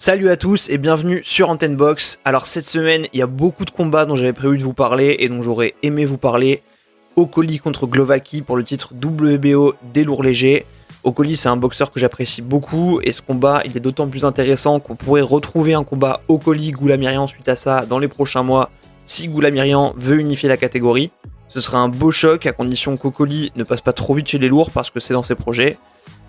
Salut à tous et bienvenue sur Antenne Box. Alors cette semaine, il y a beaucoup de combats dont j'avais prévu de vous parler et dont j'aurais aimé vous parler. Okoli contre Glovaki pour le titre WBO des lourds légers. Okoli c'est un boxeur que j'apprécie beaucoup et ce combat il est d'autant plus intéressant qu'on pourrait retrouver un combat Okoli Goulamirian suite à ça dans les prochains mois si Goulamirian veut unifier la catégorie. Ce sera un beau choc à condition qu'Okoli ne passe pas trop vite chez les lourds parce que c'est dans ses projets.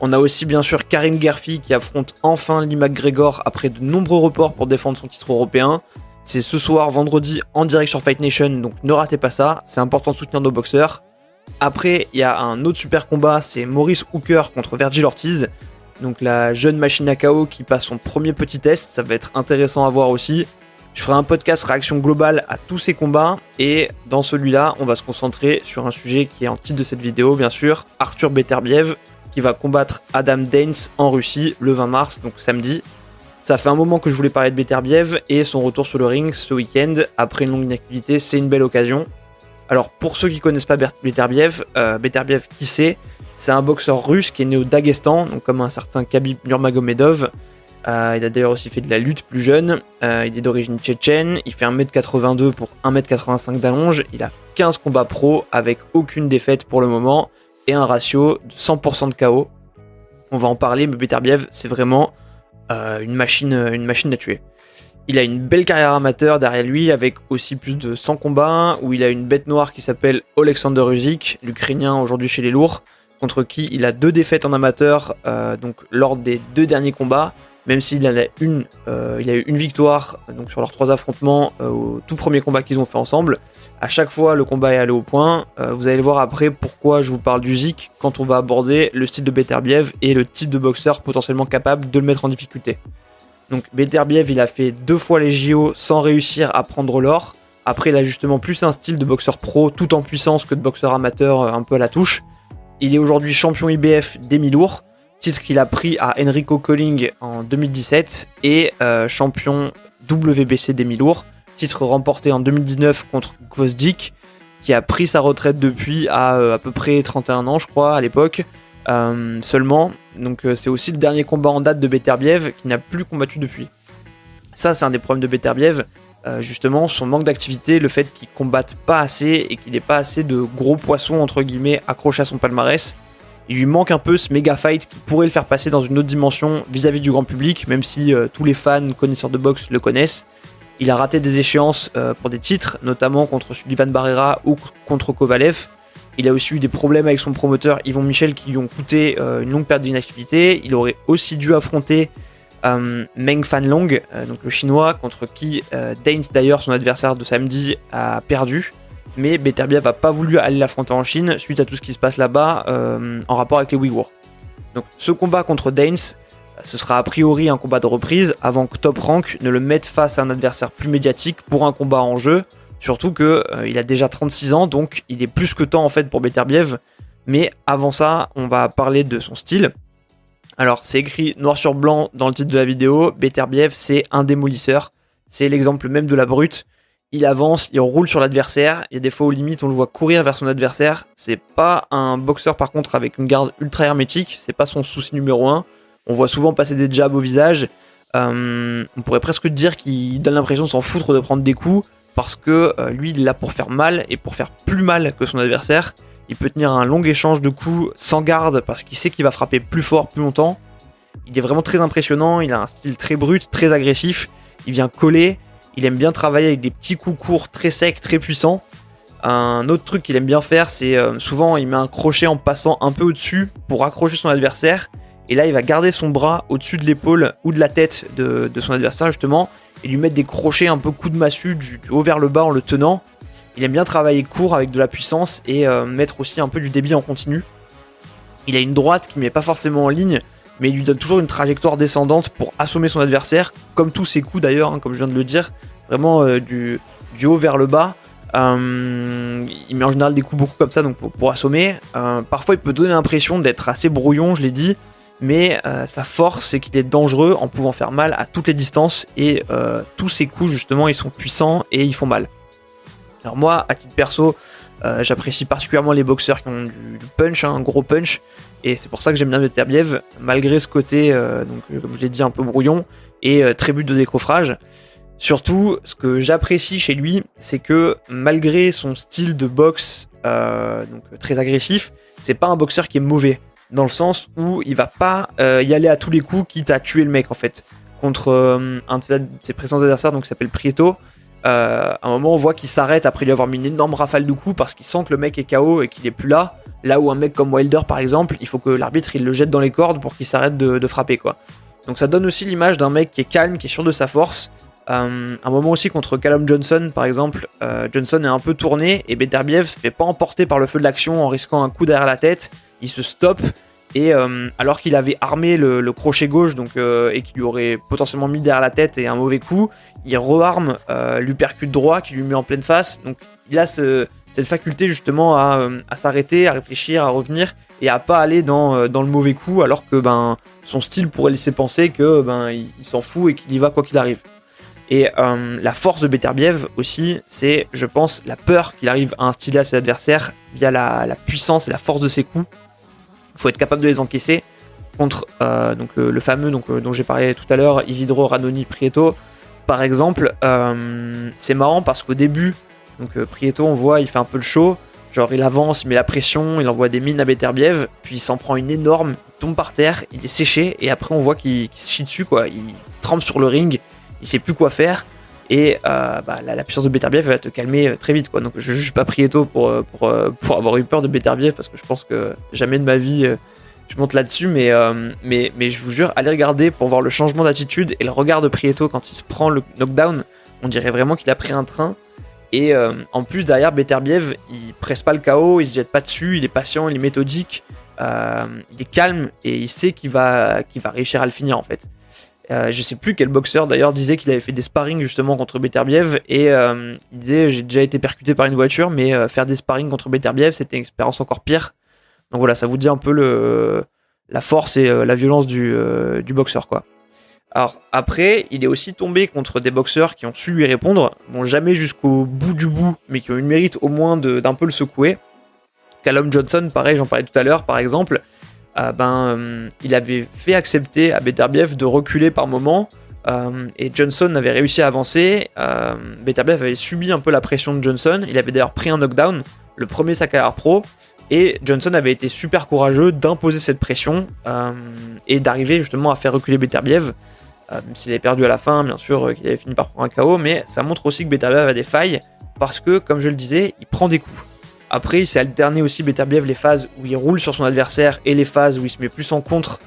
On a aussi bien sûr Karim Gerfi qui affronte enfin Lee McGregor après de nombreux reports pour défendre son titre européen. C'est ce soir, vendredi, en direct sur Fight Nation, donc ne ratez pas ça, c'est important de soutenir nos boxeurs. Après, il y a un autre super combat, c'est Maurice Hooker contre Virgil Ortiz, donc la jeune machine à KO qui passe son premier petit test, ça va être intéressant à voir aussi. Je ferai un podcast réaction globale à tous ces combats et dans celui-là, on va se concentrer sur un sujet qui est en titre de cette vidéo, bien sûr, Arthur Beterbiev, qui va combattre Adam Daines en Russie le 20 mars, donc samedi. Ça fait un moment que je voulais parler de Beterbiev et son retour sur le ring ce week-end après une longue inactivité, c'est une belle occasion. Alors pour ceux qui connaissent pas Beterbiev, euh, Beterbiev qui c'est? C'est un boxeur russe qui est né au Daghestan, donc comme un certain Khabib Nurmagomedov. Euh, il a d'ailleurs aussi fait de la lutte plus jeune. Euh, il est d'origine tchétchène. Il fait 1m82 pour 1m85 d'allonge. Il a 15 combats pro avec aucune défaite pour le moment et un ratio de 100% de KO. On va en parler, mais Beterbiev, c'est vraiment euh, une, machine, une machine à tuer. Il a une belle carrière amateur derrière lui, avec aussi plus de 100 combats, où il a une bête noire qui s'appelle Alexander Usyk, l'Ukrainien aujourd'hui chez les lourds, contre qui il a deux défaites en amateur, euh, donc lors des deux derniers combats, même s'il a une, euh, il a eu une victoire donc sur leurs trois affrontements euh, au tout premier combat qu'ils ont fait ensemble. À chaque fois, le combat est allé au point. Vous allez voir après pourquoi je vous parle du Zik quand on va aborder le style de Beterbiev et le type de boxeur potentiellement capable de le mettre en difficulté. Donc Beterbiev, il a fait deux fois les JO sans réussir à prendre l'or. Après, il a justement plus un style de boxeur pro tout en puissance que de boxeur amateur un peu à la touche. Il est aujourd'hui champion IBF des mi-lourds titre qu'il a pris à Enrico Colling en 2017 et euh, champion WBC demi-lourd, titre remporté en 2019 contre Gvozdik, qui a pris sa retraite depuis à euh, à peu près 31 ans, je crois, à l'époque, euh, seulement. Donc c'est aussi le dernier combat en date de Beterbiev qui n'a plus combattu depuis. Ça, c'est un des problèmes de Beterbiev, justement, son manque d'activité, le fait qu'il combatte pas assez et qu'il n'ait pas assez de gros poissons, entre guillemets, accrochés à son palmarès. Il lui manque un peu ce méga fight qui pourrait le faire passer dans une autre dimension vis-à-vis du grand public, même si euh, tous les fans connaisseurs de boxe le connaissent. Il a raté des échéances euh, pour des titres, notamment contre Sullivan Barrera ou contre Kovalev. Il a aussi eu des problèmes avec son promoteur Yvon Michel qui lui ont coûté euh, une longue perte d'inactivité. Il aurait aussi dû affronter Meng Fanlong, donc le chinois, contre qui Daines d'ailleurs, son adversaire de samedi, a perdu mais Beterbiev n'a pas voulu aller l'affronter en Chine suite à tout ce qui se passe là-bas euh, en rapport avec les Ouïghours. Donc ce combat contre Daines, ce sera a priori un combat de reprise avant que Top Rank ne le mette face à un adversaire plus médiatique pour un combat en jeu. Surtout qu'il euh, il a déjà 36 ans, donc il est plus que temps en fait pour Beterbiev. Mais avant ça, on va parler de son style. Alors c'est écrit noir sur blanc dans le titre de la vidéo, Beterbiev c'est un démolisseur. C'est l'exemple même de la brute il avance, il roule sur l'adversaire. Il y a des fois où limite on le voit courir vers son adversaire. C'est pas un boxeur par contre avec une garde ultra hermétique, c'est pas son souci numéro un. On voit souvent passer des jabs au visage. Euh, on pourrait presque dire qu'il donne l'impression de s'en foutre de prendre des coups parce que euh, lui il est là pour faire mal et pour faire plus mal que son adversaire. Il peut tenir un long échange de coups sans garde parce qu'il sait qu'il va frapper plus fort plus longtemps. Il est vraiment très impressionnant, il a un style très brut, très agressif. Il vient coller, il aime bien travailler avec des petits coups courts très secs, très puissants. Un autre truc qu'il aime bien faire, c'est euh, souvent il met un crochet en passant un peu au-dessus pour accrocher son adversaire. Et là, il va garder son bras au-dessus de l'épaule ou de la tête de, son adversaire, justement, et lui mettre des crochets un peu coup de massue du, haut vers le bas en le tenant. Il aime bien travailler court avec de la puissance et euh, mettre aussi un peu du débit en continu. Il a une droite qui ne met pas forcément en ligne, mais il lui donne toujours une trajectoire descendante pour assommer son adversaire, comme tous ses coups d'ailleurs, hein, comme je viens de le dire, vraiment euh, du, haut vers le bas. Euh, il met en général des coups beaucoup comme ça donc pour, assommer. Parfois il peut donner l'impression d'être assez brouillon, je l'ai dit, mais sa force c'est qu'il est dangereux en pouvant faire mal à toutes les distances et tous ses coups justement ils sont puissants et ils font mal. Alors moi, à titre perso, j'apprécie particulièrement les boxeurs qui ont du, punch, hein, un gros punch, et c'est pour ça que j'aime bien Beterbiev, malgré ce côté, donc, comme je l'ai dit, un peu brouillon, et très but de décoffrage. Surtout, ce que j'apprécie chez lui, c'est que malgré son style de boxe euh, donc, très agressif, c'est pas un boxeur qui est mauvais. Dans le sens où il va pas euh, y aller à tous les coups, quitte à tuer le mec en fait. Contre euh, un de ses précédents adversaires, donc qui s'appelle Prieto, à un moment on voit qu'il s'arrête après lui avoir mis une énorme rafale de coups parce qu'il sent que le mec est KO et qu'il est plus là. Là où un mec comme Wilder par exemple, il faut que l'arbitre il le jette dans les cordes pour qu'il s'arrête de, de frapper quoi. Donc ça donne aussi l'image d'un mec qui est calme, qui est sûr de sa force euh, un moment aussi contre Callum Johnson, par exemple, euh, Johnson est un peu tourné et Beterbiev se fait pas emporter par le feu de l'action en risquant un coup derrière la tête. Il se stoppe et euh, alors qu'il avait armé le, crochet gauche donc, et qu'il lui aurait potentiellement mis derrière la tête et un mauvais coup, il rearme, lui percute droit qui lui met en pleine face. Donc il a cette faculté justement à, s'arrêter, à réfléchir, à revenir et à pas aller dans, le mauvais coup alors que ben, son style pourrait laisser penser que ben, il s'en fout et qu'il y va quoi qu'il arrive. Et euh, la force de Beterbiev aussi, c'est, je pense, la peur qu'il arrive à instiller à ses adversaires via la, puissance et la force de ses coups. Il faut être capable de les encaisser contre euh, donc le, fameux euh, dont j'ai parlé tout à l'heure, Isidro Radoni Prieto. Par exemple, c'est marrant parce qu'au début, Prieto, on voit, il fait un peu le show. Genre, il avance, il met la pression, il envoie des mines à Beterbiev, puis il s'en prend une énorme, il tombe par terre, il est séché, et après on voit qu'il se chie dessus, quoi. Il trempe sur le ring, il sait plus quoi faire. Et euh, bah, la, puissance de Beterbiev va te calmer euh, très vite. Quoi. Donc je ne suis pas Prieto pour, euh, pour, pour, avoir eu peur de Beterbiev parce que je pense que jamais de ma vie je monte là-dessus. Mais, mais, mais je vous jure, allez regarder pour voir le changement d'attitude et le regard de Prieto quand il se prend le knockdown. On dirait vraiment qu'il a pris un train. Et en plus, derrière Beterbiev, il presse pas le chaos, il se jette pas dessus, il est patient, il est méthodique, il est calme et il sait qu'il va, qu'il va réussir à le finir en fait. Euh, je sais plus quel boxeur d'ailleurs disait qu'il avait fait des sparring justement contre Beterbiev et euh, il disait j'ai déjà été percuté par une voiture mais euh, faire des sparring contre Beterbiev c'était une expérience encore pire. Donc voilà, ça vous dit un peu le, la force et la violence du, du, boxeur quoi. Alors après, il est aussi tombé contre des boxeurs qui ont su lui répondre, bon jamais jusqu'au bout du bout, mais qui ont eu le mérite au moins d'un peu le secouer. Callum Johnson, pareil, j'en parlais tout à l'heure, par exemple, euh, ben, euh, il avait fait accepter à Beterbiev de reculer par moment. Euh, et Johnson avait réussi à avancer. Beterbiev avait subi un peu la pression de Johnson. Il avait d'ailleurs pris un knockdown, le premier sa carrière pro. Et Johnson avait été super courageux d'imposer cette pression et d'arriver justement à faire reculer Beterbiev. même s'il avait perdu à la fin, bien sûr, qu'il avait fini par prendre un KO, mais ça montre aussi que Beterbiev a des failles parce que, comme je le disais, il prend des coups. Après, il s'est alterné aussi Beterbiev les phases où il roule sur son adversaire et les phases où il se met plus en contre.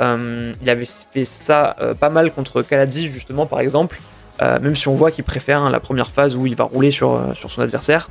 Euh, il avait fait ça euh, pas mal contre Kaladzi justement par exemple, euh, même si on voit qu'il préfère hein, la première phase où il va rouler sur, son adversaire.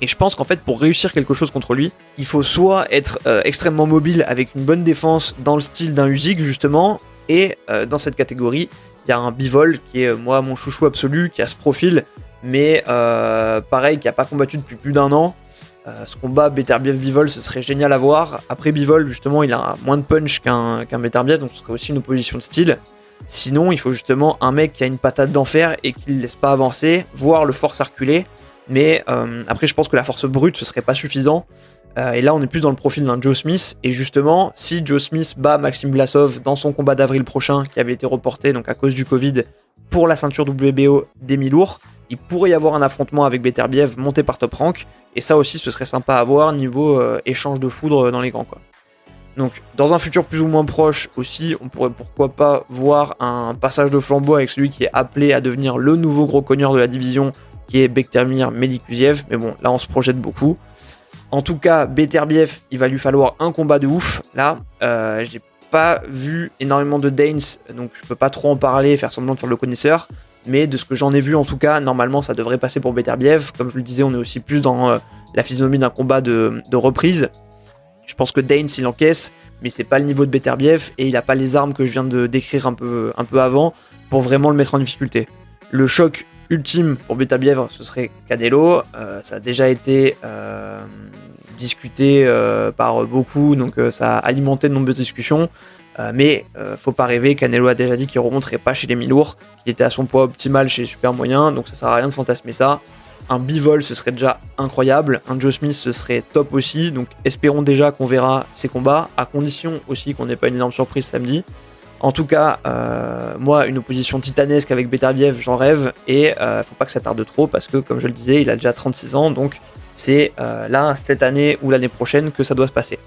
Et je pense qu'en fait pour réussir quelque chose contre lui, il faut soit être extrêmement mobile avec une bonne défense dans le style d'un Usyk justement, et dans cette catégorie, il y a un Bivol qui est moi mon chouchou absolu, qui a ce profil, mais pareil, qui a pas combattu depuis plus d'un an, euh, ce combat Beterbiev-Bivol, ce serait génial à voir. Après Bivol, justement, il a moins de punch qu'un qu'un Beterbiev, donc ce serait aussi une opposition de style. Sinon, il faut justement un mec qui a une patate d'enfer et qui ne laisse pas avancer, voire le force reculer. Mais euh, après, je pense que la force brute, ce serait pas suffisant. Euh, et là, on est plus dans le profil d'un Joe Smith. Et justement, si Joe Smith bat Maxime Vlasov dans son combat d'avril prochain, qui avait été reporté donc à cause du Covid pour la ceinture WBO des mi-lourds, il pourrait y avoir un affrontement avec Beterbiev monté par Top Rank. Et ça aussi, ce serait sympa à voir niveau euh, échange de foudre dans les grands. Quoi. Donc, dans un futur plus ou moins proche aussi, on pourrait pourquoi pas voir un passage de flambeau avec celui qui est appelé à devenir le nouveau gros cogneur de la division, qui est Bektermir Melikuziev. Mais bon, là, on se projette beaucoup. En tout cas, Beterbiev, il va lui falloir un combat de ouf. Là, euh, j'ai pas vu énormément de Danes, donc je peux pas trop en parler, faire semblant de faire le connaisseur. Mais de ce que j'en ai vu, en tout cas, normalement, ça devrait passer pour Beterbiev. Comme je le disais, on est aussi plus dans euh, la physionomie d'un combat de, reprise. Je pense que Danes, il encaisse, mais c'est pas le niveau de Beterbiev et il a pas les armes que je viens de décrire un peu, un peu avant pour vraiment le mettre en difficulté. Le choc ultime pour Beterbiev, ce serait Canelo. Euh, ça a déjà été euh, discuté par beaucoup, donc ça a alimenté de nombreuses discussions. Euh, mais euh, faut pas rêver, Canelo a déjà dit qu'il remonterait pas chez les mi-lourds. Il était à son poids optimal chez les super moyens, donc ça sert à rien de fantasmer ça. Un bivol, ce serait déjà incroyable. Un Joe Smith, ce serait top aussi. Donc espérons déjà qu'on verra ces combats, à condition aussi qu'on n'ait pas une énorme surprise samedi. En tout cas, euh, moi, une opposition titanesque avec Beterbiev, j'en rêve. Et euh, faut pas que ça tarde trop parce que, comme je le disais, il a déjà 36 ans. Donc c'est là, cette année ou l'année prochaine que ça doit se passer.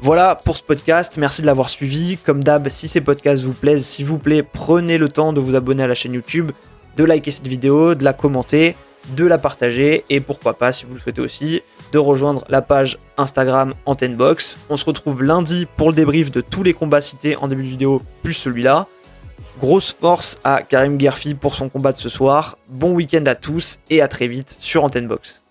Voilà pour ce podcast, merci de l'avoir suivi. Comme d'hab, si ces podcasts vous plaisent, s'il vous plaît, prenez le temps de vous abonner à la chaîne YouTube, de liker cette vidéo, de la commenter de la partager et pourquoi pas, si vous le souhaitez aussi, de rejoindre la page Instagram Antennebox. On se retrouve lundi pour le débrief de tous les combats cités en début de vidéo, plus celui-là. Grosse force à Karim Gerfi pour son combat de ce soir. Bon week-end à tous et à très vite sur Antennebox.